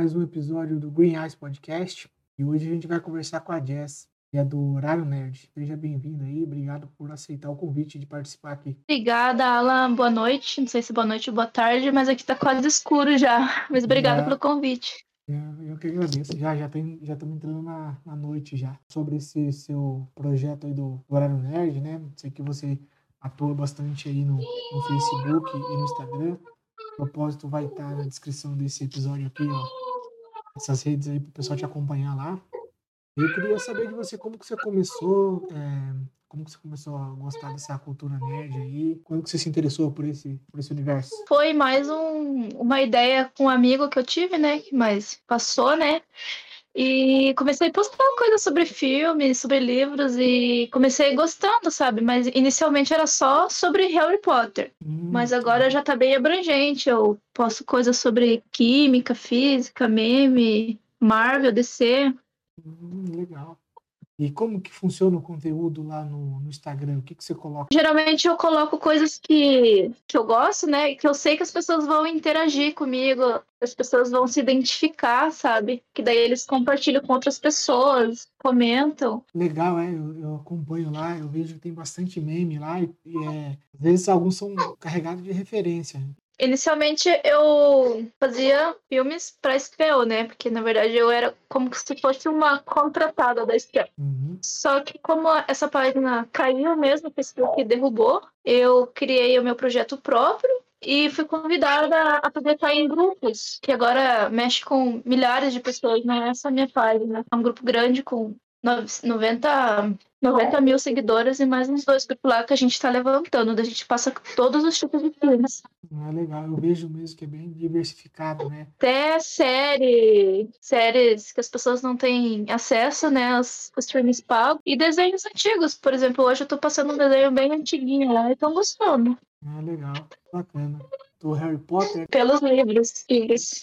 mais um episódio do Green Eyes Podcast e hoje a gente vai conversar com a Jess, que é do Horário Nerd. Seja bem-vinda aí, obrigado por aceitar o convite de participar aqui. Obrigada, Alan. Boa noite. Não sei se boa noite ou boa tarde, mas aqui tá quase escuro já. Mas obrigada pelo convite. Eu que agradeço. Já já já estamos entrando na, na noite já. Sobre esse seu projeto aí do Horário Nerd, né? Sei que você atua bastante aí no, no Facebook e no Instagram. O propósito vai estar na descrição desse episódio aqui, ó. Essas redes aí para o pessoal te acompanhar lá. Eu queria saber de você como que você começou, é, como que você começou a gostar dessa cultura nerd aí? Quando que você se interessou por esse, por esse universo? Foi mais um, uma ideia com um amigo que eu tive, né? Mas passou, né? E comecei a postar coisas sobre filmes, sobre livros e comecei gostando, sabe? Mas inicialmente era só sobre Harry Potter. Hum, Mas agora já tá bem abrangente. Eu posto coisas sobre química, física, meme, Marvel, DC. Hum, legal. E como que funciona o conteúdo lá no, no Instagram? O que, que você coloca? Geralmente eu coloco coisas que, que eu gosto, né? Que eu sei que as pessoas vão interagir comigo, as pessoas vão se identificar, sabe? Que daí eles compartilham com outras pessoas, comentam. Legal, é. Eu, eu acompanho lá, eu vejo que tem bastante meme lá e, e é, às vezes alguns são carregados de referência. Inicialmente eu fazia filmes para SPO, né? Porque na verdade eu era como se fosse uma contratada da SPO. Uhum. Só que como essa página caiu mesmo, o Facebook derrubou, eu criei o meu projeto próprio e fui convidada a poder estar em grupos, que agora mexe com milhares de pessoas, não é só a minha página. É um grupo grande com 90, 90 mil seguidores e mais uns dois grupos lá que a gente está levantando. A gente passa todos os tipos de filmes. Ah, legal. Eu vejo mesmo que é bem diversificado, né? Até série, séries que as pessoas não têm acesso, né? Os, os streams pagos. E desenhos antigos. Por exemplo, hoje eu estou passando um desenho bem antiguinho lá e estão gostando. Ah, legal. Bacana do Harry Potter? Pelos livros.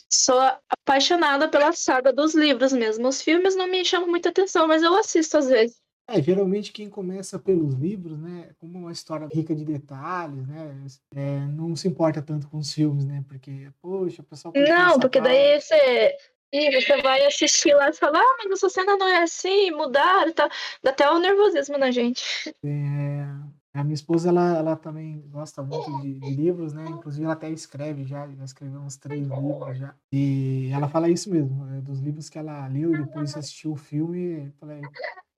Sou apaixonada pela saga dos livros mesmo. Os filmes não me chamam muita atenção, mas eu assisto às vezes. É, geralmente quem começa pelos livros, né, como uma história rica de detalhes, né, é, não se importa tanto com os filmes, né, porque, poxa, o pessoal... Não, porque daí você... E você vai assistir lá e fala, ah, mas essa cena não é assim, mudaram e tal. Dá até o nervosismo na gente. É, a minha esposa, ela, ela também gosta muito de, de, livros, né? Inclusive, ela até escreve já, já escreveu uns três livros já. E ela fala isso mesmo, é, dos livros que ela leu e depois assistiu o filme. Falei,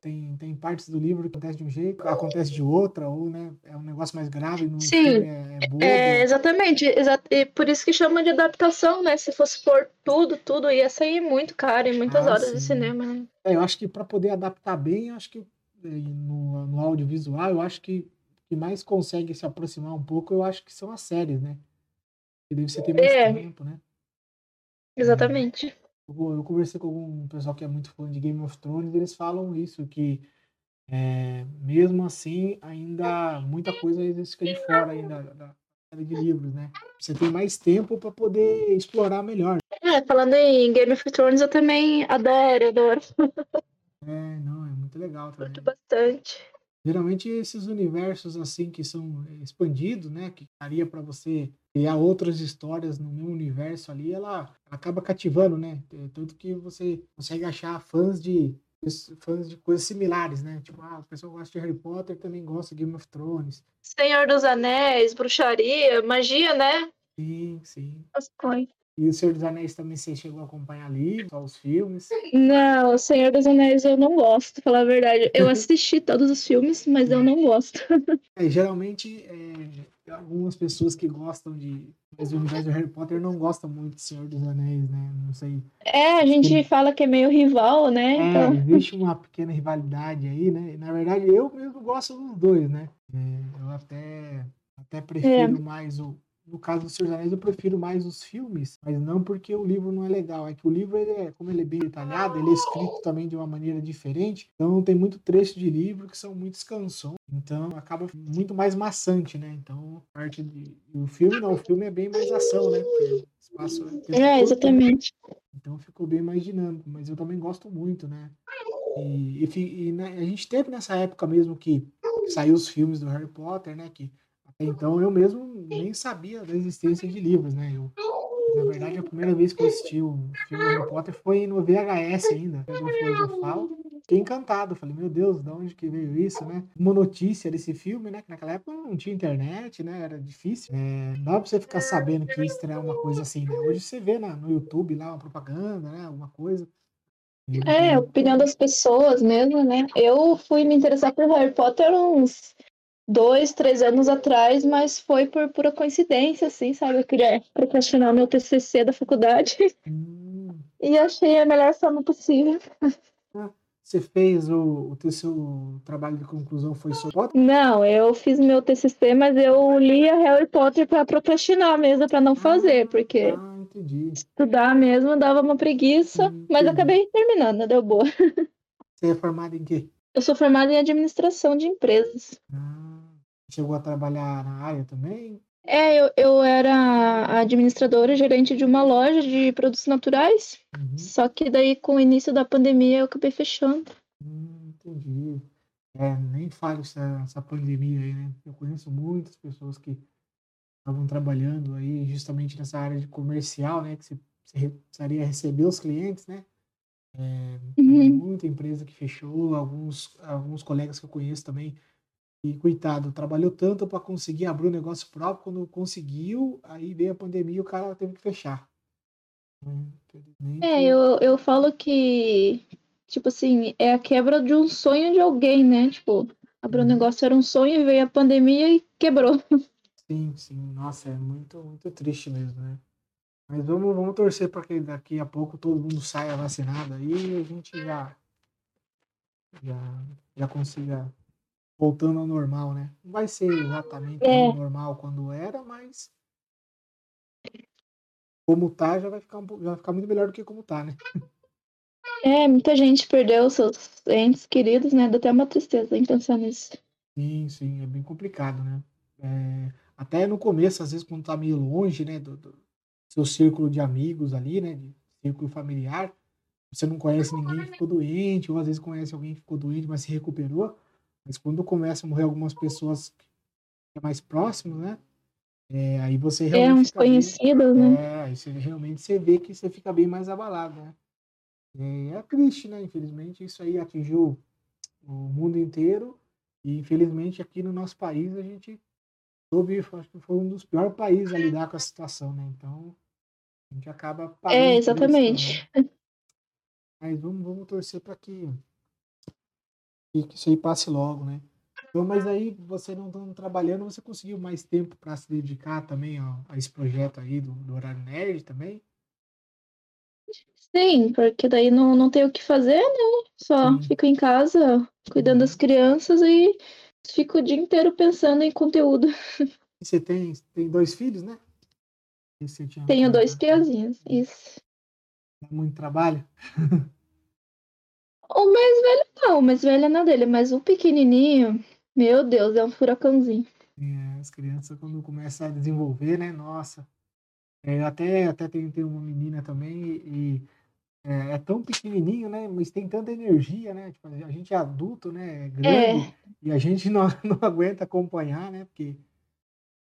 tem, tem partes do livro que acontece de um jeito, acontece de outra, ou né, é um negócio mais grave no Sim, é, é. É, exatamente. Exa e por isso que chama de adaptação, né? Se fosse por tudo, tudo ia sair muito caro em muitas ah, horas sim. de cinema. Né? É, eu acho que para poder adaptar bem, eu acho que no, no audiovisual, eu acho que que mais consegue se aproximar um pouco, eu acho que são as séries, né? Que deve você ter mais é. tempo, né? Exatamente. É, eu, eu, conversei com algum pessoal que é muito fã de Game of Thrones, e eles falam isso, que é, mesmo assim, ainda muita coisa fica de fora ainda da série de livros, né? Você tem mais tempo para poder explorar melhor. É, falando em Game of Thrones, eu também adoro, adoro. É, não, é muito legal também. Curto bastante. Geralmente esses universos assim que são expandidos, né, que daria para você criar outras histórias no mesmo universo ali, ela, ela acaba cativando, né? Tanto que você consegue achar fãs de fãs de coisas similares, né? Tipo, ah, o pessoal gosta de Harry Potter, também gosta de Game of Thrones. Senhor dos Anéis, bruxaria, magia, né? Sim, sim. As coisas. E o Senhor dos Anéis também você chegou a acompanhar ali, só os filmes? Não, o Senhor dos Anéis eu não gosto, falar a verdade. Eu assisti todos os filmes, mas eu não gosto. É, geralmente, é, algumas pessoas que gostam de mas o universo do Harry Potter não gostam muito do Senhor dos Anéis, né? Não sei. É, a gente Tem... fala que é meio rival, né? É, então... existe uma pequena rivalidade aí, né? Na verdade, eu mesmo gosto dos dois, né? É, eu até, até prefiro é. mais o, no caso do Senhor dos Anéis, eu prefiro mais os filmes, mas não porque o livro não é legal. É que o livro, ele é, como ele é bem detalhado, ele é escrito também de uma maneira diferente. Então, tem muito trecho de livro que são muitas canções. Então, acaba muito mais maçante, né? Então, parte de... o filme não, o filme é bem mais ação, né? Porque espaço é, é exatamente. Então, ficou bem mais dinâmico. Mas eu também gosto muito, né? E, e, e né, a gente teve nessa época mesmo que saiu os filmes do Harry Potter, né? Que então eu mesmo nem sabia da existência de livros, né? Eu Na verdade, a primeira vez que eu assisti o filme Harry Potter foi no VHS ainda, do Filosofal. Fiquei encantado, falei, meu Deus, de onde que veio isso, né? Uma notícia desse filme, né? Que naquela época não tinha internet, né? Era difícil. É, não dá pra você ficar sabendo que ia estrear uma coisa assim, né? Hoje você vê na, no YouTube lá uma propaganda, né? Alguma coisa. É, opinião das pessoas mesmo, né? Eu fui me interessar por Harry Potter uns dois, três anos atrás, mas foi por pura coincidência, assim, sabe? Eu queria procrastinar meu TCC da faculdade hum. e achei a melhor forma possível. Ah, você fez o, o seu trabalho de conclusão foi sobre Potter? Não, eu fiz meu TCC, mas eu lia Harry Potter para procrastinar mesmo, para não ah, fazer, porque ah, estudar mesmo dava uma preguiça, entendi. mas acabei terminando, deu boa. Você é formada em quê? Eu sou formada em administração de empresas. Ah. Chegou a trabalhar na área também? É, eu, eu era administradora, gerente de uma loja de produtos naturais. Uhum. Só que daí, com o início da pandemia, eu acabei fechando. Hum, entendi. É, nem falo essa, essa pandemia aí, né? Eu conheço muitas pessoas que estavam trabalhando aí justamente nessa área de comercial, né? Que você, você precisaria receber os clientes, né? É, uhum. Muita empresa que fechou, alguns, alguns colegas que eu conheço também e coitado, trabalhou tanto para conseguir abrir o um negócio próprio, quando conseguiu, aí veio a pandemia e o cara teve que fechar. É, eu, eu falo que, tipo assim, é a quebra de um sonho de alguém, né? Tipo, abrir um uhum. negócio era um sonho, veio a pandemia e quebrou. Sim, sim. Nossa, é muito, muito triste mesmo, né? Mas vamos, vamos torcer para que daqui a pouco todo mundo saia vacinado aí e a gente já, já, já consiga voltando ao normal, né? Não vai ser exatamente é. normal quando era, mas como tá, já vai ficar, um, já vai ficar muito melhor do que como tá, né? É, muita gente perdeu seus entes queridos, né? Dá até uma tristeza em pensar nisso. Sim, sim, é bem complicado, né? É, até no começo, às vezes, quando tá meio longe, né, do, do seu círculo de amigos ali, né, de círculo familiar, você não conhece ninguém que ficou doente, ou às vezes conhece alguém que ficou doente, mas se recuperou, mas quando começa a morrer algumas pessoas que é mais próximo, né? É, aí você realmente. É, uns conhecidos, bem, né? É, aí você realmente você vê que você fica bem mais abalado, né? É, é triste, né? Infelizmente, isso aí atingiu o mundo inteiro. E infelizmente aqui no nosso país a gente soube, acho que foi um dos piores países a lidar com a situação, né? Então a gente acaba É, exatamente. Isso, né? Mas vamos, vamos torcer para que e que isso aí passe logo, né? Então, mas aí você não estando trabalhando, você conseguiu mais tempo para se dedicar também ó, a esse projeto aí do, do horário nerd também? Sim, porque daí não, não tem o que fazer, né? Só Sim. fico em casa cuidando uhum. das crianças e fico o dia inteiro pensando em conteúdo. E você tem, tem dois filhos, né? Tenho dois piazinhos, isso. Dá muito trabalho? O mais velho não, o mais velho é na dele, mas o pequenininho, meu Deus, é um furacãozinho. É, as crianças quando começam a desenvolver, né? Nossa. É, até até tem, tem uma menina também e é, é, tão pequenininho, né? Mas tem tanta energia, né? Tipo, a gente é adulto, né? É grande é. e a gente não, não aguenta acompanhar, né? Porque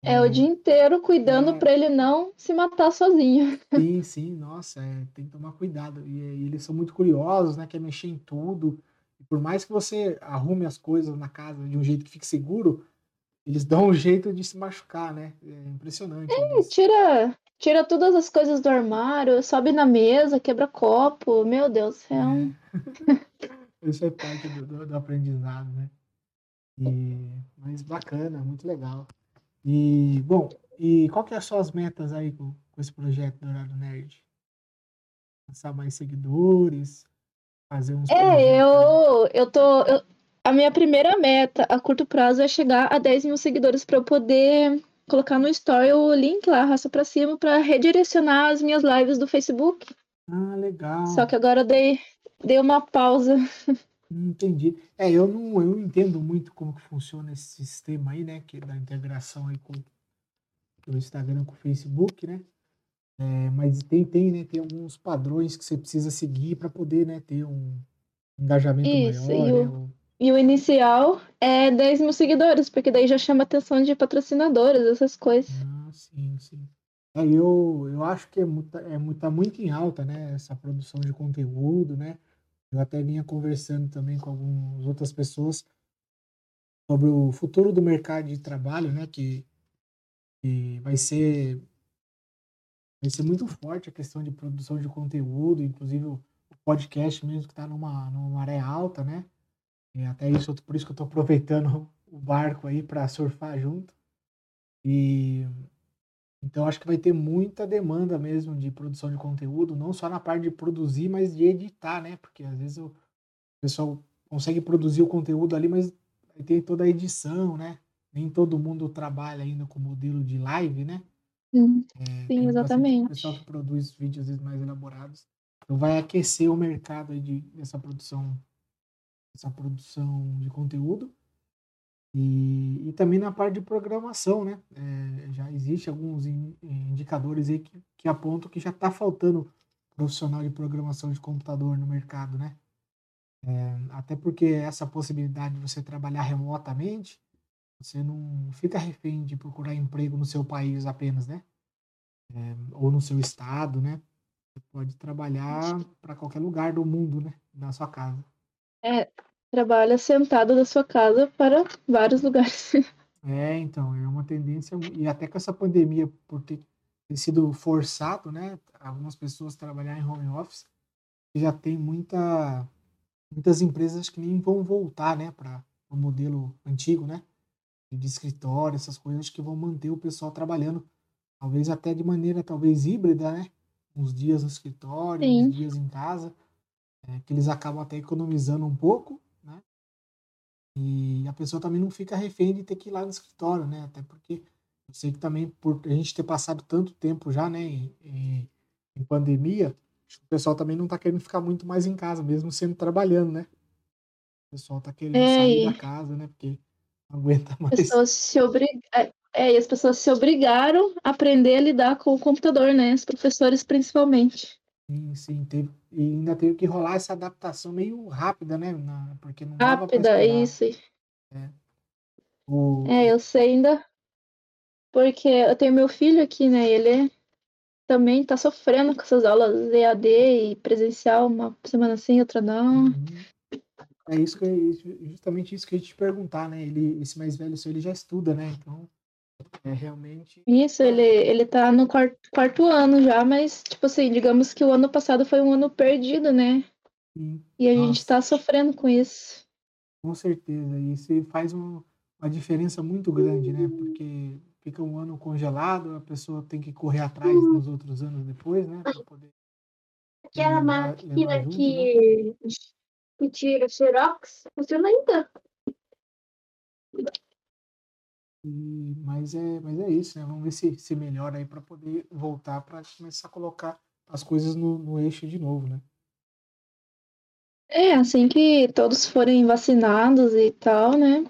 é o uhum. dia inteiro cuidando é. para ele não se matar sozinho. Sim, sim, nossa, é, tem que tomar cuidado. E, e, eles são muito curiosos, né? Quer mexer em tudo. E por mais que você arrume as coisas na casa de um jeito que fique seguro, eles dão um jeito de se machucar, né? É impressionante. É, tira, tira todas as coisas do armário, sobe na mesa, quebra copo. Meu Deus, é um. Isso é parte do, do, do aprendizado, né? E, mas bacana, muito legal. E, bom, e qual que é as suas metas aí com, com esse projeto do Horário Nerd? Lançar mais seguidores, fazer uns... É, eu, eu tô... Eu, a minha primeira meta a curto prazo é chegar a 10 mil seguidores para eu poder colocar no story o link lá, raça para cima, para redirecionar as minhas lives do Facebook. Ah, legal. Só que agora eu dei, dei uma pausa. Entendi. É, eu não, eu entendo muito como que funciona esse sistema aí, né? Que é da integração aí com o Instagram com o Facebook, né? É, mas tem, tem, né? Tem alguns padrões que você precisa seguir para poder, né? Ter um engajamento Isso, maior. E o, né? e o inicial é 10 mil seguidores, porque daí já chama atenção de patrocinadores, essas coisas. Ah, sim, sim. É, eu, eu acho que é muito, é tá muito em alta, né? Essa produção de conteúdo, né? Eu até vinha conversando também com algumas outras pessoas sobre o futuro do mercado de trabalho, né? Que, que vai ser vai ser muito forte a questão de produção de conteúdo, inclusive o podcast mesmo que está numa, numa maré alta, né? E até isso, por isso que eu estou aproveitando o barco aí para surfar junto. E então acho que vai ter muita demanda mesmo de produção de conteúdo, não só na parte de produzir, mas de editar, né? Porque às vezes o pessoal consegue produzir o conteúdo ali, mas tem toda a edição, né? Nem todo mundo trabalha ainda com modelo de live, né? Sim, é, sim exatamente. O pessoal que produz vídeos mais elaborados. Então vai aquecer o mercado aí de, dessa produção, essa produção de conteúdo. E, e também na parte de programação, né? É, já existe alguns in, indicadores aí que, que apontam que já está faltando profissional de programação de computador no mercado, né? É, até porque essa possibilidade de você trabalhar remotamente, você não fica refém de procurar emprego no seu país apenas, né? É, ou no seu estado, né? Você pode trabalhar para qualquer lugar do mundo, né? Da sua casa. É, trabalha sentado da sua casa para vários lugares. É, então, é uma tendência, e até com essa pandemia, por ter, ter sido forçado, né? Algumas pessoas trabalhar em home office, já tem muita, muitas empresas que nem vão voltar, né, para o modelo antigo, né? De escritório, essas coisas que vão manter o pessoal trabalhando, talvez até de maneira talvez híbrida, né? Uns dias no escritório, Sim. uns dias em casa, é, que eles acabam até economizando um pouco e a pessoa também não fica refém de ter que ir lá no escritório, né? Até porque eu sei que também, por a gente ter passado tanto tempo já, né, em, em pandemia, o pessoal também não tá querendo ficar muito mais em casa, mesmo sendo trabalhando, né? O pessoal tá querendo é, sair da casa, né? Porque não aguenta mais. Pessoas se obrig... É, é, e as pessoas se obrigaram a aprender a lidar com o computador, né? Os professores principalmente. Sim, sim, teve, e ainda teve que rolar essa adaptação meio rápida, né? Na, porque não Rápida, isso. É. O... é, eu sei ainda. Porque eu tenho meu filho aqui, né? Ele também tá sofrendo com essas aulas EAD e presencial, uma semana sim, outra não. Uhum. É isso que justamente isso que a gente te perguntar, né? Ele, esse mais velho seu, ele já estuda, né? Então, é realmente. Isso, ele, ele tá no quarto, quarto ano já, mas, tipo assim, digamos que o ano passado foi um ano perdido, né? Sim. E a Nossa. gente tá sofrendo com isso. Com certeza. E isso faz um, uma diferença muito grande, né? Porque fica um ano congelado, a pessoa tem que correr atrás nos outros anos depois, né? Pra poder. Aquela máquina junto, que, né? que tira xerox funciona ainda. E, mas, é, mas é isso, né? Vamos ver se, se melhora aí para poder voltar para começar a colocar as coisas no, no eixo de novo, né? É, assim que todos forem vacinados e tal, né?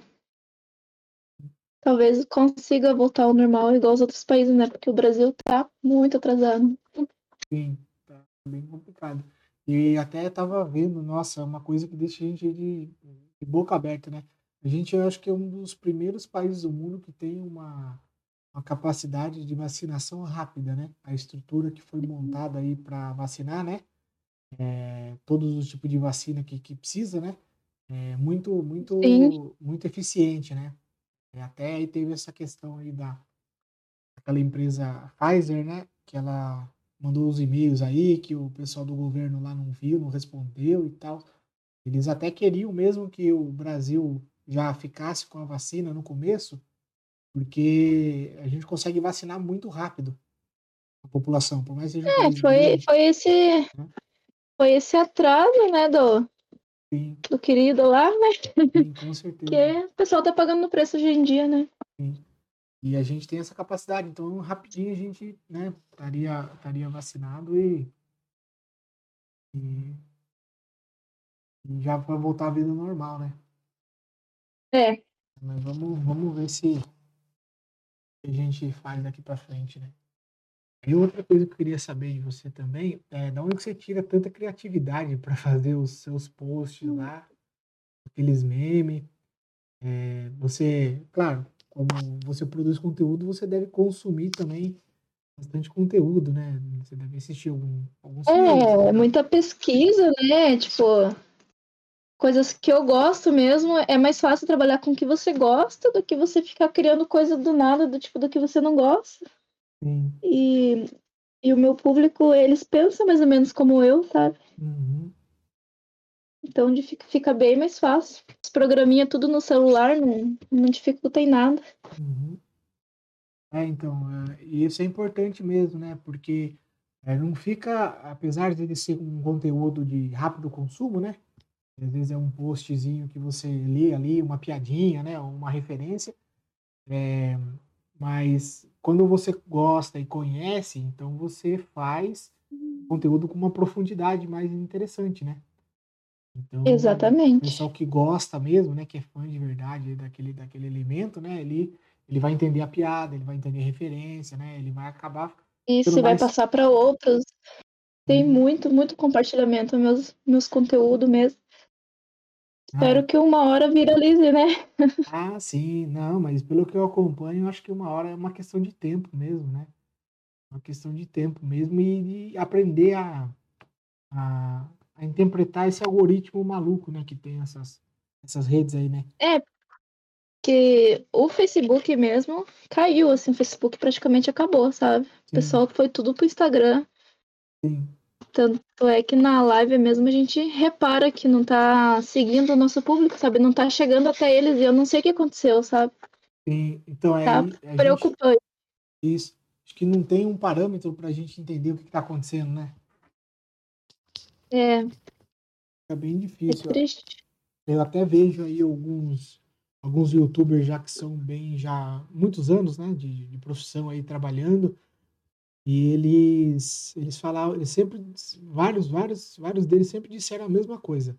Talvez consiga voltar ao normal igual os outros países, né? Porque o Brasil tá muito atrasado. Sim, tá bem complicado. E até tava vendo, nossa, uma coisa que deixa a gente de, de boca aberta, né? A gente, eu acho que é um dos primeiros países do mundo que tem uma, uma capacidade de vacinação rápida, né? A estrutura que foi montada aí para vacinar, né? É, todos os tipos de vacina que, que precisa, né? É muito, muito, Sim. muito eficiente, né? E até aí teve essa questão aí da aquela empresa Pfizer, né? Que ela mandou os e-mails aí que o pessoal do governo lá não viu, não respondeu e tal. Eles até queriam mesmo que o Brasil já ficasse com a vacina no começo, porque a gente consegue vacinar muito rápido a população, por mais que seja. É, foi, grande, foi esse. Né? Foi esse atraso, né, do, Sim. do querido lá, né? Sim, com certeza. que o pessoal tá pagando no preço hoje em dia, né? Sim. E a gente tem essa capacidade, então rapidinho a gente, né, estaria, estaria vacinado e, e, e já vai voltar à vida normal, né? É. Mas vamos, vamos ver se a gente faz daqui para frente, né? E outra coisa que eu queria saber de você também é de onde você tira tanta criatividade para fazer os seus posts lá, aqueles memes. É, você, claro, como você produz conteúdo, você deve consumir também bastante conteúdo, né? Você deve assistir algum, alguns É, filmes, né? muita pesquisa, né? Tipo, coisas que eu gosto mesmo. É mais fácil trabalhar com o que você gosta do que você ficar criando coisa do nada, do tipo do que você não gosta. Sim. E, e o meu público, eles pensam mais ou menos como eu, sabe? Uhum. Então de- fica, fica bem mais fácil. Os programinha tudo no celular, não, não dificulta em nada. Uhum. É, então, é, isso é importante mesmo, né? Porque é, não fica, apesar de ele ser um conteúdo de rápido consumo, né? Às vezes é um postzinho que você lê ali, uma piadinha, né? Uma referência. É, mas quando você gosta e conhece, então você faz conteúdo com uma profundidade mais interessante, né? Então, o Exatamente. pessoal que gosta mesmo, né? Que é fã de verdade daquele, daquele elemento, né? Ele, ele vai entender a piada, ele vai entender a referência, né? Ele vai acabar E se vai mais. passar para outros, tem Uhum. muito, muito compartilhamento meus meus conteúdos mesmo. Espero é. que uma hora viralize, né? Ah, sim, não, mas pelo que eu acompanho, acho que uma hora é uma questão de tempo mesmo, né? Uma questão de tempo mesmo e de aprender a, a, a interpretar esse algoritmo maluco, né? Que tem essas, essas redes aí, né? É, que o Facebook mesmo caiu, assim, o Facebook praticamente acabou, sabe? O pessoal foi tudo pro Instagram. sim, Tanto é que na live mesmo a gente repara que não tá seguindo o nosso público, sabe? Não tá chegando até eles e eu não sei o que aconteceu, sabe? sim. Então, é Tá a gente. preocupante. Isso. Acho que não tem um parâmetro para a gente entender o que está acontecendo, né? É, Fica bem é difícil. triste. Eu até vejo aí alguns alguns youtubers já que são bem já muitos anos, né, de, de profissão aí trabalhando e eles eles falavam, eles sempre vários vários vários deles sempre disseram a mesma coisa.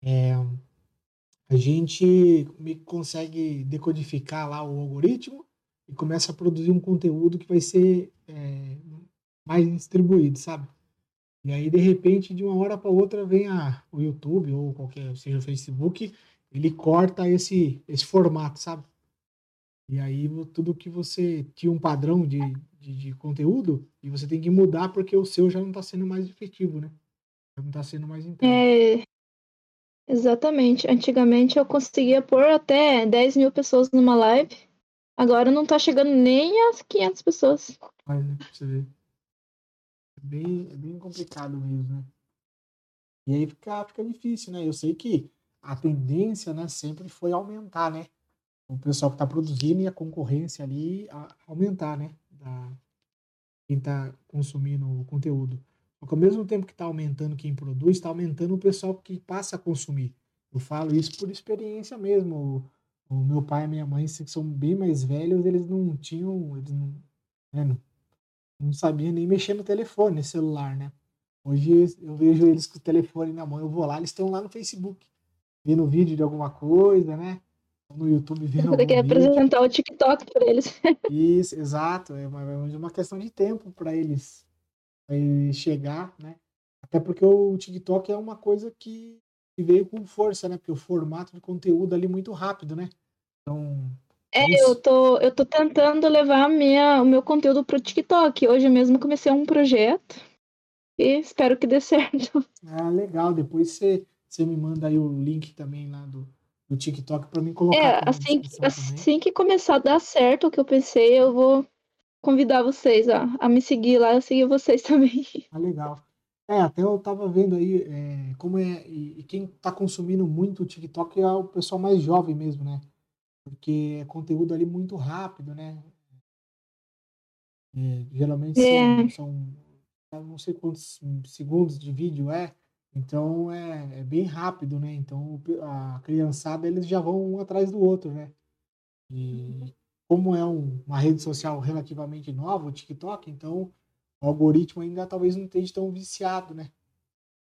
É, a gente consegue decodificar lá o algoritmo e começa a produzir um conteúdo que vai ser é, mais distribuído, sabe? E aí, de repente, de uma hora para outra, vem a, o YouTube ou qualquer, seja o Facebook, ele corta esse, esse formato, sabe? E aí, tudo que você tinha um padrão de, de, de conteúdo, e você tem que mudar porque o seu já não está sendo mais efetivo, né? Já não está sendo mais entregue. É, exatamente. Antigamente eu conseguia pôr até 10 mil pessoas numa live. Agora não tá chegando nem às 500 pessoas. Mas, né, pra você ver. É bem, é bem complicado mesmo, né? E aí fica, fica difícil, né? Eu sei que a tendência, né, sempre foi aumentar, né? O pessoal que está produzindo e a concorrência ali a- aumentar, né? Da, quem está consumindo o conteúdo. Só que ao mesmo tempo que está aumentando quem produz, está aumentando o pessoal que passa a consumir. Eu falo isso por experiência mesmo. O, o meu pai e minha mãe, que são bem mais velhos, eles não tinham, eles não, né, não, não sabiam nem mexer no telefone, no celular, né? Hoje eu vejo eles com o telefone na mão, eu vou lá, eles estão lá no Facebook, vendo vídeo de alguma coisa, né? No YouTube vendo Você tem que apresentar o TikTok pra eles. Isso, exato. É uma, é uma questão de tempo para eles, pra eles chegar, né? Até porque o TikTok é uma coisa que, veio com força, né? Porque o formato de conteúdo ali é muito rápido, né? Então, É, isso. eu tô, eu tô tentando levar minha, o meu conteúdo pro TikTok. Hoje mesmo comecei um projeto e espero que dê certo. Ah, legal. Depois você, você me manda aí o link também lá do, do TikTok para mim colocar É, assim, que- assim que começar a dar certo o que eu pensei, eu vou convidar vocês a, a me seguir lá, eu seguir vocês também. Ah, legal. É, até eu tava vendo aí é, como é. E, e quem tá consumindo muito o TikTok é o pessoal mais jovem mesmo, né? Porque é conteúdo ali muito rápido, né? É, geralmente É. são, são não sei quantos segundos de vídeo é, então é, é bem rápido, né? Então a criançada eles já vão um atrás do outro, né? E como é um- uma rede social relativamente nova, o TikTok, então o algoritmo ainda talvez não esteja tão viciado, né?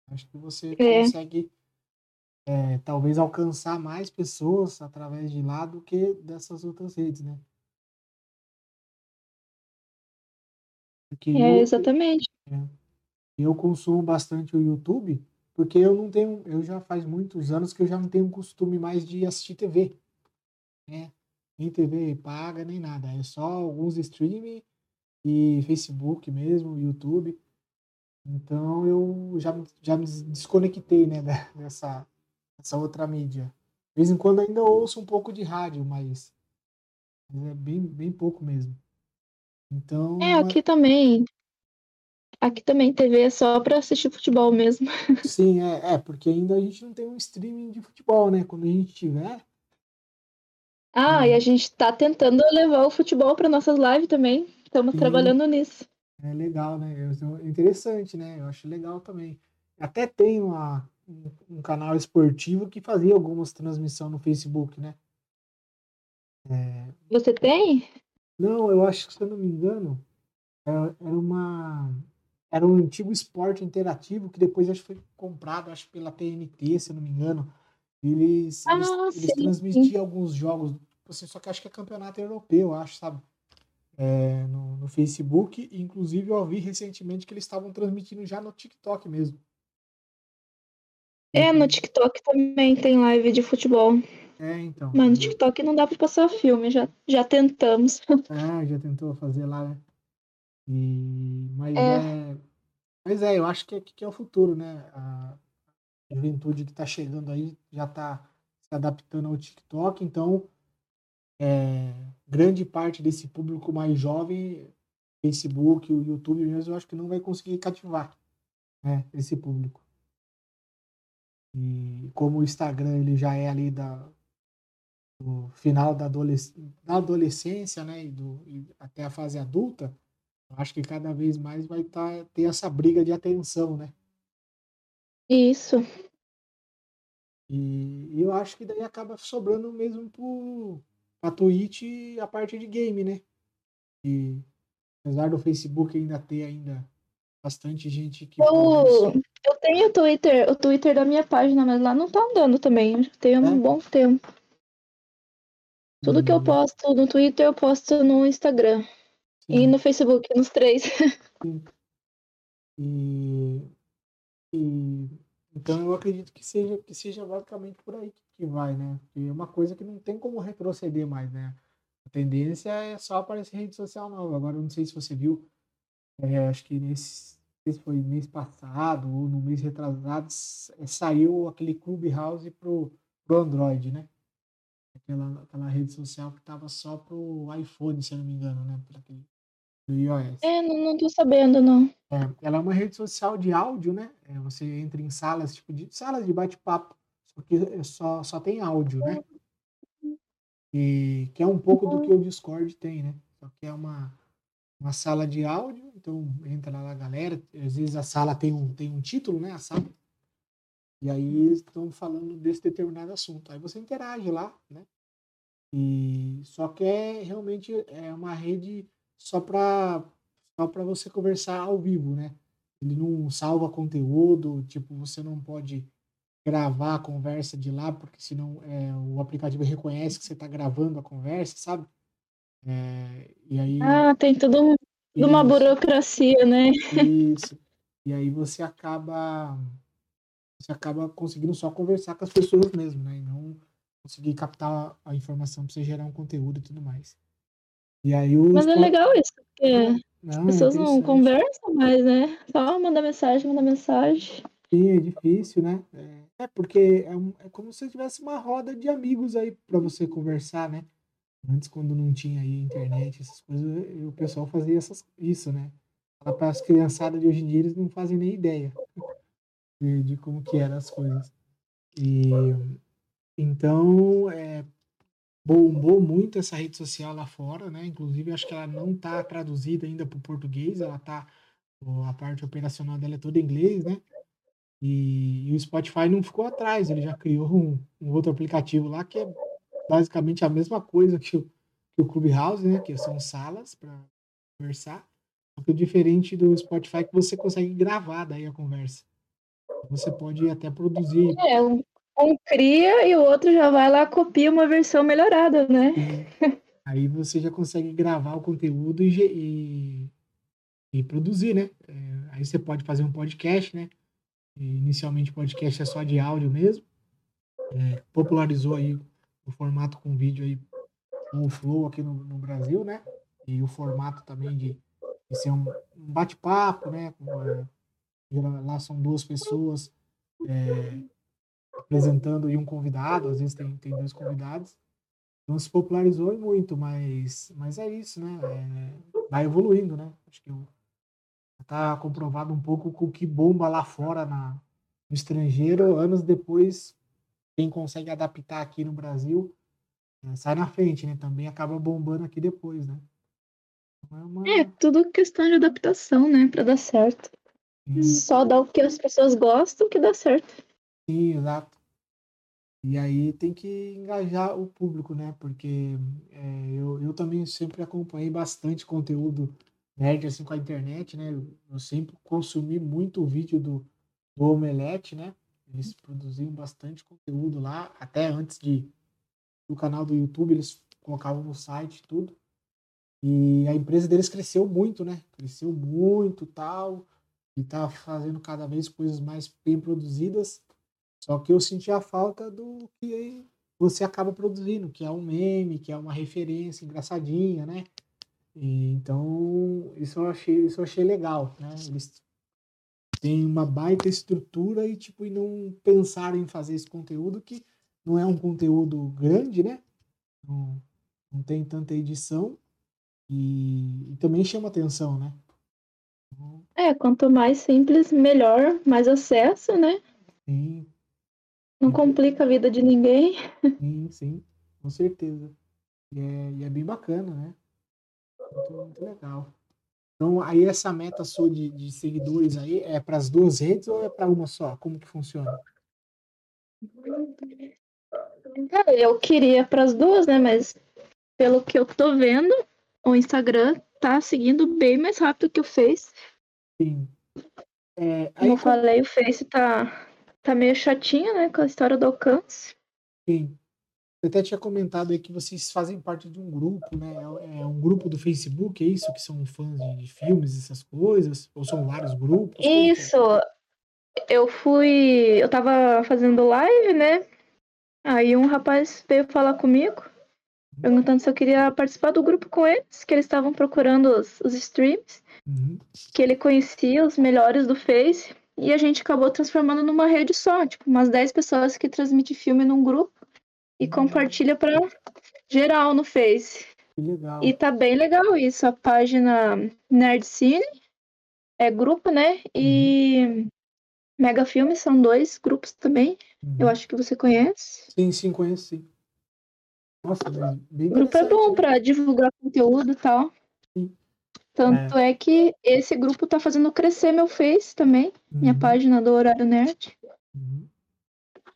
Acho que você É. consegue é, talvez alcançar mais pessoas através de lá do que dessas outras redes, né? Porque É, eu, exatamente. eu consumo bastante o YouTube, porque eu não tenho, eu já faz muitos anos que eu já não tenho costume mais de assistir TV, né? Nem TV paga, nem nada. É só alguns streaming e Facebook mesmo, YouTube. Então eu já, já me desconectei, né, dessa, dessa outra mídia. De vez em quando ainda ouço um pouco de rádio, mas, mas é bem, bem pouco mesmo. Então. É, aqui também. Aqui também TV é só para assistir futebol mesmo. Sim, é, é, porque ainda a gente não tem um streaming de futebol, né? Quando a gente tiver. Ah, e a gente tá tentando levar o futebol para nossas lives também. Estamos trabalhando nisso. É legal, né? É interessante, né? Eu acho legal também. Até tem uma, um, canal esportivo que fazia algumas transmissões no Facebook, né? É... Você tem? Não, eu acho que, se eu não me engano, era, era uma. Era um antigo esporte interativo que depois acho que foi comprado, acho pela TNT, se eu não me engano. Eles, ah, eles, eles transmitiam alguns jogos, assim, só que acho que é campeonato europeu, acho, sabe? é, no, no, Facebook. Inclusive, eu ouvi recentemente que eles estavam transmitindo já no TikTok mesmo. É, no TikTok também tem live de futebol. É, então. Mas no TikTok não dá pra passar filme, já, já tentamos. Ah, já tentou fazer lá, né? E... Mas é. é... Mas é, eu acho que é, que é o futuro, né? A juventude que tá chegando aí já tá se adaptando ao TikTok, então é, grande parte desse público mais jovem, Facebook, o YouTube mesmo, eu acho que não vai conseguir cativar né, esse público. E como o Instagram ele já é ali da, do final da, adolesc da adolescência, né, e, do, e até a fase adulta, acho que cada vez mais vai tá, ter essa briga de atenção, né? Isso. E, e eu acho que daí acaba sobrando mesmo pro, a Twitch a parte de game, né? E apesar do Facebook ainda ter ainda bastante gente que. Eu, eu tenho o Twitter, o Twitter da minha página, mas lá não tá andando também. Tem um é? bom tempo. Tudo hum. que eu hum. posto no Twitter, eu posto no Instagram. Sim. E no Facebook, nos três. Sim. E, e então eu acredito que seja, que seja basicamente por aí que vai, né? Porque é uma coisa que não tem como retroceder mais, né? A tendência é só aparecer rede social nova. Agora, eu não sei se você viu, é, acho que nesse se foi mês passado ou no mês retrasado, é, saiu aquele Clubhouse pro, pro Android, né? Aquela, aquela rede social que tava só pro iPhone, se eu não me engano, né? Aquele, do iOS. É, não, não tô sabendo, não. É, ela é uma rede social de áudio, né? É, você entra em salas, tipo, de salas de bate-papo porque é só, só tem áudio, né? E que é um pouco do que o Discord tem, né? Só que é uma, uma sala de áudio, então entra lá a galera, às vezes a sala tem um, tem um título, né? A sala. E aí estão falando desse determinado assunto. Aí você interage lá, né? E só que é realmente é uma rede só para só para você conversar ao vivo, né? Ele não salva conteúdo, tipo, você não pode gravar a conversa de lá, porque senão é, o aplicativo reconhece que você está gravando a conversa, sabe? É, e aí. Ah, tem tudo uma burocracia, né? Isso. E aí você acaba. Você acaba conseguindo só conversar com as pessoas mesmo, né? E não conseguir captar a informação para você gerar um conteúdo e tudo mais. E aí os... Mas é legal isso, porque não, as pessoas é não conversam mais, né? Só manda mensagem, manda mensagem. Sim, é difícil, né? É, é porque é, um, é, como se tivesse uma roda de amigos aí para você conversar, né? Antes, quando não tinha aí internet, essas coisas, o pessoal fazia essas, isso, né? Para as criançadas de hoje em dia, eles não fazem nem ideia de, de como que eram as coisas. E então, é, bombou muito essa rede social lá fora, né? Inclusive, acho que ela não está traduzida ainda para o português, ela tá a parte operacional dela é toda em inglês, né? E, e, o Spotify não ficou atrás, ele já criou um, um, outro aplicativo lá que é basicamente a mesma coisa que o, que o Clubhouse, né? Que são salas para conversar. Só que diferente do Spotify é que você consegue gravar daí a conversa. Você pode até produzir. É, um cria e o outro já vai lá copia uma versão melhorada, né? Aí você já consegue gravar o conteúdo e, e, e produzir, né? É, aí você pode fazer um podcast, né? Inicialmente o podcast é só de áudio mesmo. É, popularizou aí o formato com vídeo aí com o Flow aqui no, no, Brasil, né? E o formato também de, Esse é um, um bate-papo, né? Lá são duas pessoas é, apresentando e um convidado, às vezes tem, tem dois convidados. Não se popularizou muito, mas, mas é isso, né? É, vai evoluindo, né? Acho que está comprovado um pouco com o que bomba lá fora na, no estrangeiro, anos depois, quem consegue adaptar aqui no Brasil é, sai na frente, né? Também acaba bombando aqui depois, né? Então é, uma... é tudo questão de adaptação, né? Para dar certo. Sim. Só dá o que as pessoas gostam que dá certo. Sim, exato. E aí tem que engajar o público, né? Porque é, eu, eu também sempre acompanhei bastante conteúdo nerd assim com a internet, né? Eu, eu sempre consumi muito o vídeo do, do Omelete, né? Eles produziam bastante conteúdo lá, até antes de do canal do YouTube, eles colocavam no site tudo. E a empresa deles cresceu muito, né? Cresceu muito, tal, e tá fazendo cada vez coisas mais bem produzidas. Só que eu senti a falta do que você acaba produzindo, que é um meme, que é uma referência engraçadinha, né? E, então, isso eu achei, isso eu achei legal, né? Eles têm uma baita estrutura e tipo e não pensaram em fazer esse conteúdo que não é um conteúdo grande, né? Não, não tem tanta edição e, e também chama atenção, né? É, quanto mais simples, melhor, mais acesso, né? Sim, não complica a vida de ninguém. Sim, sim, com certeza. E é, e é bem bacana, né? Muito, muito legal. Então, aí essa meta sua de, de seguidores aí é para as duas redes ou é para uma só? Como que funciona? Eu queria para as duas, né? Mas pelo que eu tô vendo, o Instagram tá seguindo bem mais rápido que o Face. Sim. É, aí, Como eu falei, o Face tá tá meio chatinha, né, com a história do alcance. Sim. Você até tinha comentado aí que vocês fazem parte de um grupo, né? É, é um grupo do Facebook, é isso? Que são fãs de filmes, essas coisas? Ou são vários grupos? É? Isso. Eu fui. Eu tava fazendo live, né? Aí um rapaz veio falar comigo, uhum. perguntando se eu queria participar do grupo com eles, que eles estavam procurando os, os streams, uhum. que ele conhecia os melhores do Face e a gente acabou transformando numa rede só, tipo, umas 10 pessoas que transmitem filme num grupo e compartilha para geral no Face. legal. E tá bem legal isso, a página Nerd Cine é grupo, né? E uhum. Mega Filmes são dois grupos também. Uhum. Eu acho que você conhece. Sim, sim, conheço, sim. Nossa, bem O grupo é bom né? para divulgar conteúdo e tal. Tanto é. é. que esse grupo tá fazendo crescer meu Face também, uhum. minha página do Horário Nerd. Uhum.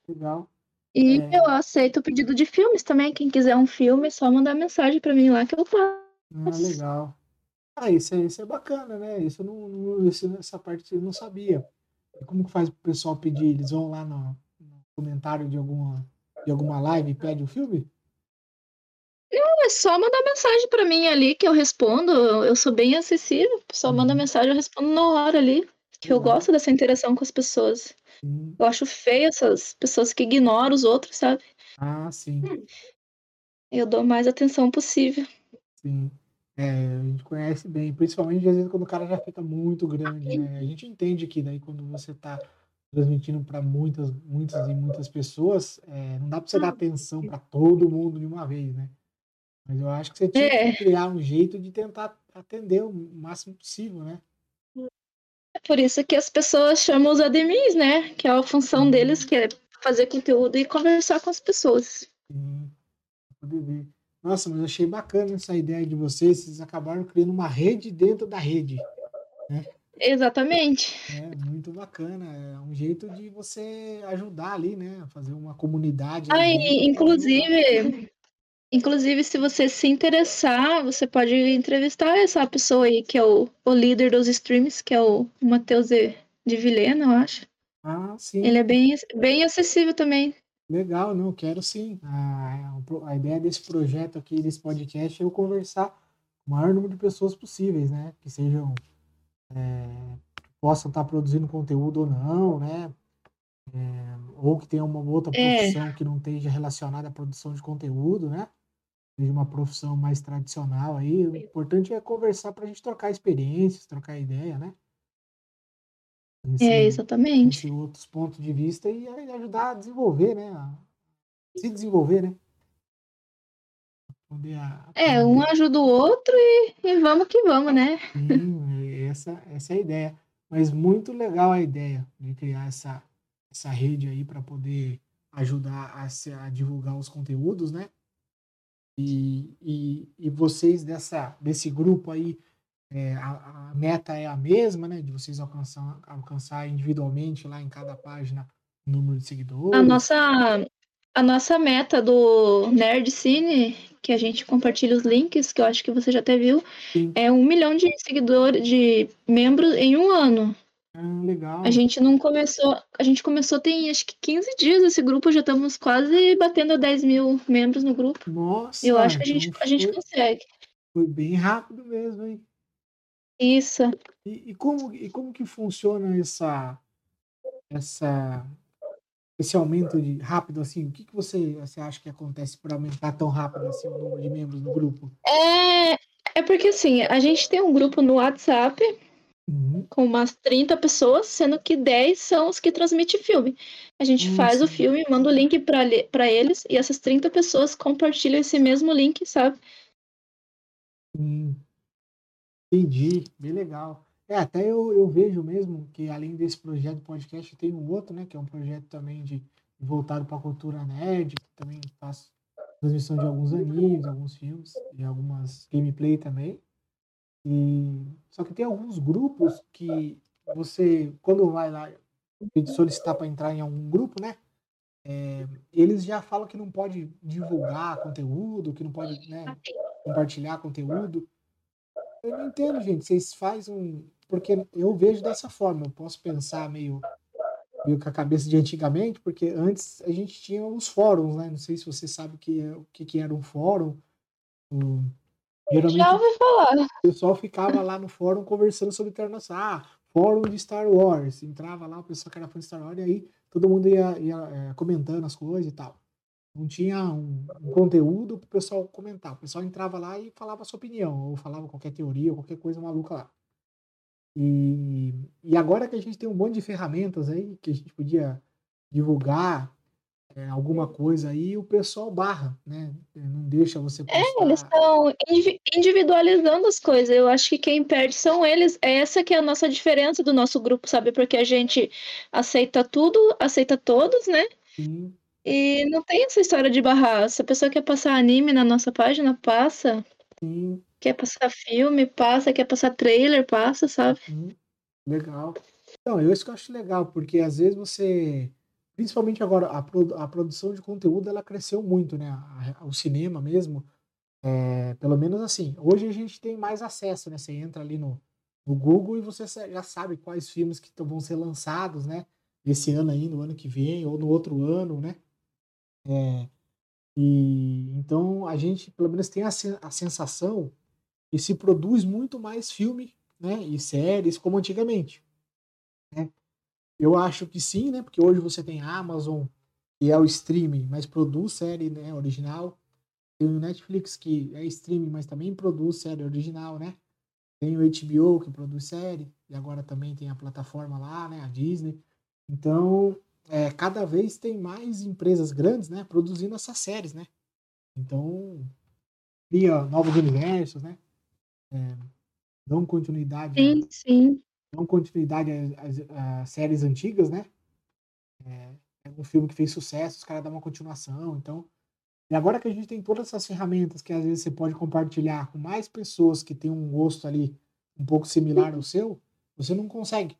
Legal. E é... eu aceito o pedido de filmes também. Quem quiser um filme, é só mandar mensagem para mim lá que eu faço. Ah, legal. Ah, isso é, isso é bacana, né? Isso não, não isso, essa parte eu não sabia. Como que faz o pessoal pedir? Eles vão lá no, no comentário de alguma, de alguma live e pede o filme? Não, é só mandar mensagem para mim ali que eu respondo. Eu sou bem acessível. Só manda uhum. mensagem, eu respondo na hora ali. Que eu gosto dessa interação com as pessoas. Sim. Eu acho feio essas pessoas que ignoram os outros, sabe? Ah, sim. Eu dou mais atenção possível. Sim. É, a gente conhece bem, principalmente às vezes quando o cara já fica muito grande, né? A gente entende que daí quando você tá transmitindo para muitas, muitas e muitas pessoas, é, não dá para você dar atenção para todo mundo de uma vez, né? Mas eu acho que você tinha é. que criar um jeito de tentar atender o máximo possível, né? É por isso que as pessoas chamam os admins, né? Que é a função uhum. deles, que é fazer conteúdo e conversar com as pessoas. Sim, poder ver. Nossa, mas eu achei bacana essa ideia de vocês. Vocês acabaram criando uma rede dentro da rede. Né? Exatamente. É muito bacana. É um jeito de você ajudar ali, né? Fazer uma comunidade. Ah, inclusive, Inclusive, se você se interessar, você pode entrevistar essa pessoa aí, que é o, o líder dos streams, que é o Matheus de, de Vilhena, eu acho. Ah, sim. Ele é bem, bem acessível também. Legal, não, quero sim. A, a ideia desse projeto aqui, desse podcast, é eu conversar com o maior número de pessoas possíveis, né? Que sejam. É, possam estar produzindo conteúdo ou não, né? É, ou que tenha uma outra é. profissão é. que não esteja relacionada à produção de conteúdo, né? Seja uma profissão mais tradicional aí. O importante é conversar para a gente trocar experiências, trocar ideia, né? é, exatamente. Outros pontos de vista e ajudar a desenvolver, né? A se desenvolver, né? A, é, um ajuda o outro e, e, vamos que vamos, né? Sim, essa, essa é a ideia. Mas muito legal a ideia de criar essa, essa rede aí para poder ajudar a, a divulgar os conteúdos, né? E, e, e vocês dessa, desse grupo aí, é, a, a, meta é a mesma, né? De vocês alcançar, alcançar individualmente lá em cada página o número de seguidores. A nossa, a nossa meta do Nerd Cine, que a gente compartilha os links, que eu acho que você já até viu, Sim. é um milhão de seguidores, de membros em um ano. Ah, legal. A gente não começou. A gente começou tem acho que 15 dias esse grupo, já estamos quase batendo 10 mil membros no grupo. Nossa! Eu acho que a gente, então a gente consegue. Foi bem rápido mesmo, hein? Isso. E, e, como, e como que funciona essa, essa, esse aumento de rápido assim? O que, que você, você acha que acontece para aumentar tão rápido assim o número de membros no grupo? É, é porque assim, a gente tem um grupo no WhatsApp Uhum. com umas 30 pessoas, sendo que 10 são os que transmitem filme. A gente Nossa. faz o filme, manda o link para eles e essas 30 pessoas compartilham esse mesmo link, sabe? Hum. Entendi, bem legal. É, até eu, eu vejo mesmo que além desse projeto de podcast, tem um outro, né, que é um projeto também de voltado para a cultura nerd, que também faço transmissão de alguns animes, alguns filmes e algumas gameplay também. Só que tem alguns grupos que você, quando vai lá solicitar para entrar em algum grupo, né? É, eles já falam que não pode divulgar conteúdo, que não pode né, compartilhar conteúdo. Eu não entendo, gente. Vocês fazem um. Porque eu vejo dessa forma. Eu posso pensar meio, meio com a cabeça de antigamente, porque antes a gente tinha os fóruns, né? Não sei se você sabe o que, é, o que, que era um fórum. O, Geralmente, Já ouvi falar. O pessoal ficava lá no fórum conversando sobre internacional. Ah, fórum de Star Wars. Entrava lá, o pessoal que era fã de Star Wars, e aí todo mundo ia, ia é, comentando as coisas e tal. Não tinha um, um conteúdo para o pessoal comentar. O pessoal entrava lá e falava a sua opinião, ou falava qualquer teoria, ou qualquer coisa maluca lá. E, e agora que a gente tem um monte de ferramentas aí que a gente podia divulgar é, alguma coisa aí, o pessoal barra, né? Não deixa você postar. É, eles estão individualizando as coisas. Eu acho que quem perde são eles. É essa que é a nossa diferença do nosso grupo, sabe? Porque a gente aceita tudo, aceita todos, né? Sim. E não tem essa história de barrar. Se a pessoa quer passar anime na nossa página, passa. Sim. Quer passar filme, passa. Quer passar trailer, passa, sabe? Sim. Legal. Então, eu isso que eu acho legal, porque às vezes você Principalmente agora, a, produ a produção de conteúdo ela cresceu muito, né? A, o cinema mesmo, é, pelo menos assim. Hoje a gente tem mais acesso, né? Você entra ali no, no Google e você já sabe quais filmes que vão ser lançados, né? Esse ano aí, no ano que vem, ou no outro ano, né? É, e então a gente, pelo menos, tem a, a sensação que se produz muito mais filme, né? E séries como antigamente. Né? Eu acho que sim, né? Porque hoje você tem a Amazon, que é o streaming, mas produz série né, original. Tem o Netflix, que é streaming, mas também produz série original, né? Tem o HBO, que produz série. E agora também tem a plataforma lá, né? A Disney. Então, é, cada vez tem mais empresas grandes, né? Produzindo essas séries, né? Então, cria novos universos, né? É, dão continuidade. Sim, a, sim dão continuidade às, às séries antigas, né? É, é, um filme que fez sucesso, os caras dão uma continuação, então. E agora que a gente tem todas essas ferramentas que às vezes você pode compartilhar com mais pessoas que têm um gosto ali um pouco similar ao seu, você não consegue.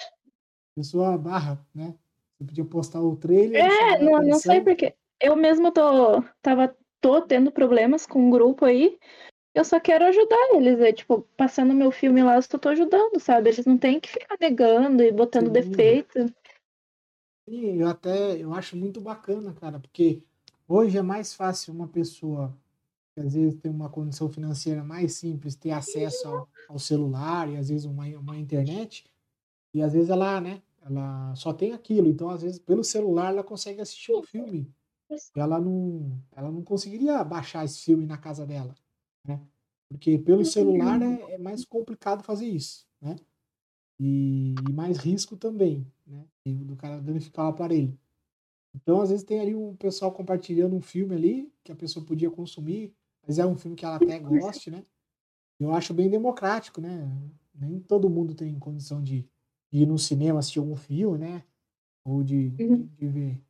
A pessoa barra, né? Você podia postar o trailer. É, não, não sei porque. Eu mesmo tô, tava, tô tendo problemas com um grupo aí eu só quero ajudar eles. É tipo, passando meu filme lá, eu só tô ajudando, sabe? Eles não têm que ficar negando e botando Sim. defeito. Sim, eu até eu acho muito bacana, cara, porque hoje é mais fácil uma pessoa que às vezes tem uma condição financeira mais simples ter acesso ao, ao celular e às vezes uma, uma internet, e às vezes ela, né, ela só tem aquilo, então às vezes pelo celular ela consegue assistir um filme ela não, ela não conseguiria baixar esse filme na casa dela, né? Porque pelo celular é, é mais complicado fazer isso, né? E, e mais risco também, né? do cara danificar o aparelho. Então, às vezes, tem ali um pessoal compartilhando um filme ali que a pessoa podia consumir, mas é um filme que ela até goste, né? Eu acho bem democrático, né? Nem todo mundo tem condição de, de ir no cinema assistir algum filme, né? Ou de, de, Uhum. de ver.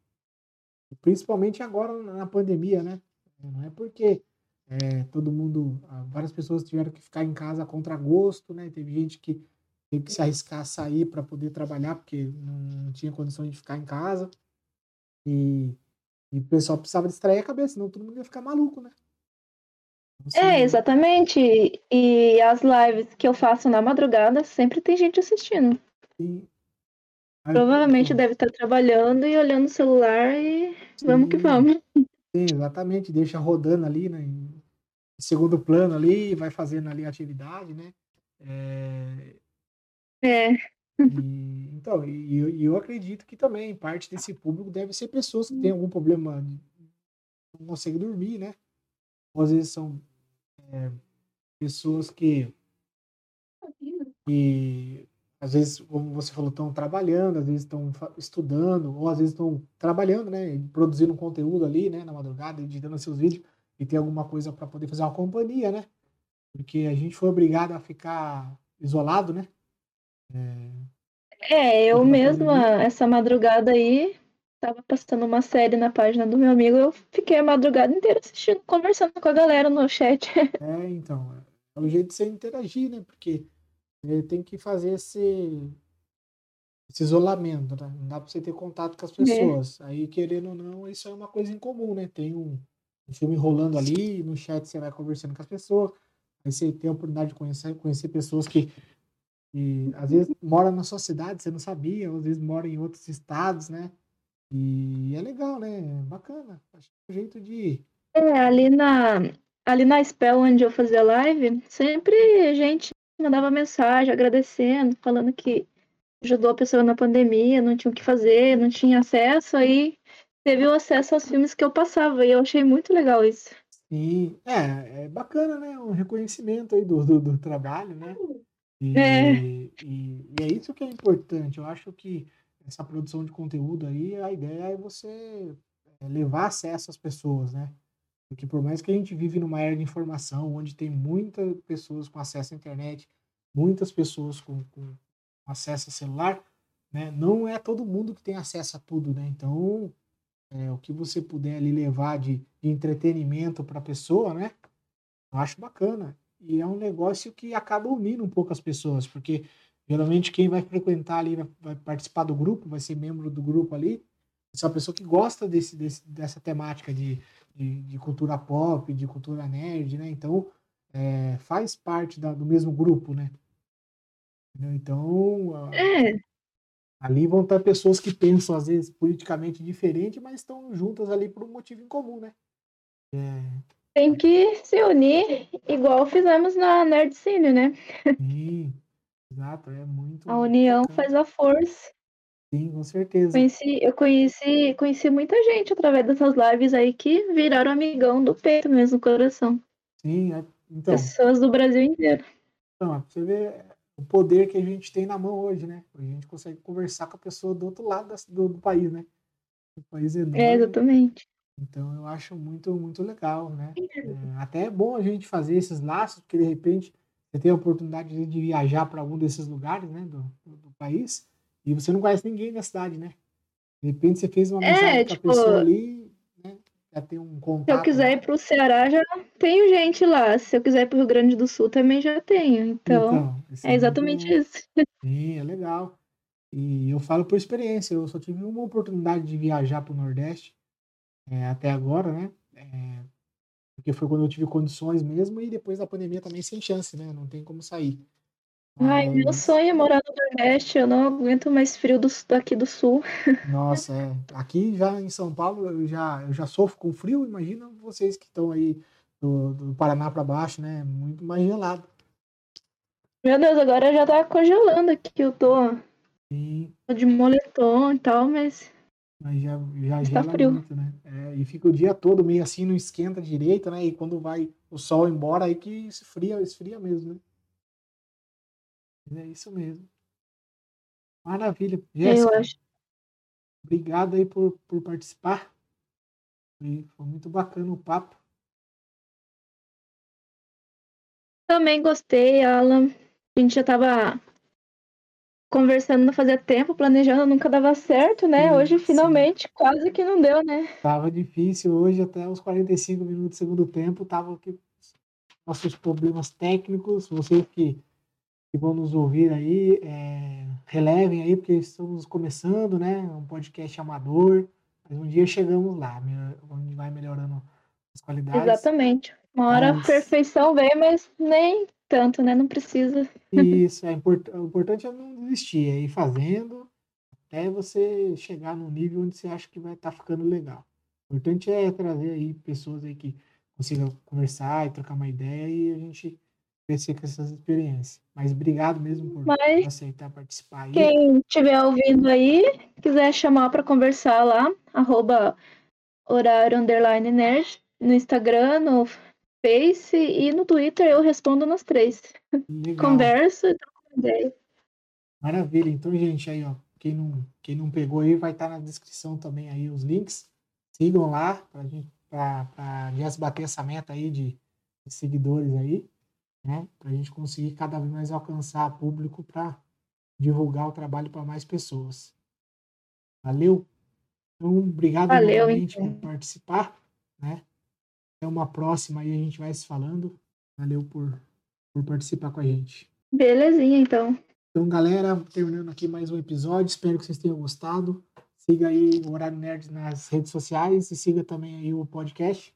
Principalmente agora na pandemia, né? Não é porque é, todo mundo, ah, várias pessoas tiveram que ficar em casa a contragosto, né? Teve gente que teve que se arriscar a sair para poder trabalhar porque não tinha condição de ficar em casa. E, e o pessoal precisava distrair a cabeça, senão todo mundo ia ficar maluco, né? Então, É, assim, exatamente. E as lives que eu faço na madrugada sempre tem gente assistindo. sim. Provavelmente então, deve estar trabalhando e olhando o celular e vamos que sim, vamos. Exatamente, deixa rodando ali, né? Em segundo plano ali, vai fazendo ali a atividade, né? É, É, E, então, e eu, eu acredito que também parte desse público deve ser pessoas que têm algum problema, não conseguem dormir, né? Ou às vezes são é, pessoas que, que, às vezes, como você falou, estão trabalhando, às vezes estão estudando, ou às vezes estão trabalhando, né? Produzindo um conteúdo ali, né? Na madrugada, editando seus vídeos, e tem alguma coisa para poder fazer uma companhia, né? Porque a gente foi obrigado a ficar isolado, né? é, eu Devido à mesma, essa madrugada aí, tava passando uma série na página do meu amigo, eu fiquei a madrugada inteira assistindo, conversando com a galera no chat. É, então, é o jeito de você interagir, né? Porque você tem que fazer esse, esse isolamento, né? Não dá pra você ter contato com as É. pessoas. Aí, querendo ou não, isso é uma coisa em comum, né? Tem um, um filme rolando ali, no chat você vai conversando com as pessoas, aí você tem a oportunidade de conhecer, conhecer pessoas que, que às vezes moram na sua cidade, você não sabia, às vezes moram em outros estados, né? E é legal, né? É bacana. Acho que é um jeito de. É, ali na, ali na Spell onde eu fazia live, sempre gente mandava mensagem agradecendo, falando que ajudou a pessoa na pandemia, não tinha o que fazer, não tinha acesso, aí teve o acesso aos filmes que eu passava, e eu achei muito legal isso. Sim, é, é bacana, né? Um reconhecimento aí do, do, do trabalho, né? É. E, e, e é isso que é importante. Eu acho que essa produção de conteúdo aí, a ideia é você é, levar acesso às pessoas, né? Porque por mais que a gente vive numa era de informação, onde tem muitas pessoas com acesso à internet, muitas pessoas com, com acesso a celular, né? Não é todo mundo que tem acesso a tudo, né? Então, é, o que você puder ali levar de, de entretenimento para a pessoa, né? Eu acho bacana. E é um negócio que acaba unindo um pouco as pessoas, porque geralmente quem vai frequentar ali, vai, participar do grupo, vai ser membro do grupo ali, é uma pessoa que gosta desse, desse, dessa temática de, de, de cultura pop, de cultura nerd, né? Então, é, faz parte da, do mesmo grupo, né? Então, É, ali vão estar pessoas que pensam, às vezes, politicamente diferente, mas estão juntas ali por um motivo em comum, né? É, tem que se unir, igual fizemos na Nerd Cine, né? sim, exato, é muito, A união bacana. faz a força. Sim, com certeza. Conheci, eu conheci, conheci muita gente através dessas lives aí que viraram amigão do peito mesmo, coração. Sim, é- então, Pessoas do Brasil inteiro. então, é pra você ver o poder que a gente tem na mão hoje, né? A gente consegue conversar com a pessoa do outro lado do, do país, né? Um país É, enorme, exatamente. então eu acho muito, muito legal, né? É, até é bom a gente fazer esses laços, porque de repente você tem a oportunidade de, de viajar para algum desses lugares, né, do, do, do país, e você não conhece ninguém da cidade, né? De repente você fez uma É, amizade com a tipo, pessoa ali, né? Já tem um Se eu contato quiser ir lá. pro Ceará, já tenho gente lá. Se eu quiser ir pro Rio Grande do Sul, também já tenho. Então, Então, é é exatamente bom. isso. Sim, é legal. E eu falo por experiência, eu só tive uma oportunidade de viajar para o Nordeste é, até agora, né? É, porque foi quando eu tive condições mesmo e depois da pandemia também sem chance, né? Não tem como sair. Ai, meu Mas, sonho é morar no Nordeste. Eu não aguento mais frio do, daqui do Sul. nossa, é, aqui já em São Paulo eu já, eu já sofro com frio, imagina vocês que estão aí do, do Paraná para baixo, né? Muito mais gelado. Meu Deus, agora já tá congelando aqui. Eu tô, E, tô de moletom e tal, mas Mas já, já gela tá frio. muito, né? É, e fica o dia todo meio assim, não esquenta direito, né? E quando vai o sol embora, aí que esfria, esfria mesmo, né? É isso mesmo. Maravilha. Jéssica, Eu acho. Obrigado aí por, por participar. Foi, foi muito bacana o papo. Também gostei, Alan. A gente já estava conversando fazia tempo, planejando nunca dava certo, né? Sim, hoje finalmente sim. quase que não deu, né? Tava difícil hoje até os 45 minutos do segundo tempo, tava aqui nossos problemas técnicos, vocês que, que vão nos ouvir aí, é, relevem aí, porque estamos começando, né? Um podcast amador, mas um dia chegamos lá, onde vai melhorando as qualidades. Exatamente. Uma hora mas... a perfeição vem, mas nem tanto, né? Não precisa. Isso, é import... o importante é não desistir, é ir fazendo até você chegar no nível onde você acha que vai estar tá ficando legal. O importante é trazer aí pessoas aí que consigam conversar e trocar uma ideia e a gente crescer com essas experiências. Mas obrigado mesmo por Mas, aceitar participar aí. Quem estiver ouvindo aí, quiser chamar para conversar lá, arroba horário underline nerd, no Instagram, no Face e no Twitter eu respondo nas três. Legal. Converso e troco ideia. Maravilha. Então, gente, aí, ó, quem não, quem não pegou aí, vai estar na descrição também aí os links. Sigam lá para gente para já bater essa meta aí de, de seguidores aí, né? Para a gente conseguir cada vez mais alcançar público para divulgar o trabalho para mais pessoas. Valeu? Então, obrigado Valeu, novamente então. por participar, né? Até uma próxima aí a gente vai se falando. Valeu por, por participar com a gente. Belezinha, então. Então, galera, terminando aqui mais um episódio. Espero que vocês tenham gostado. Siga aí o Horário Nerd nas redes sociais e siga também aí o podcast.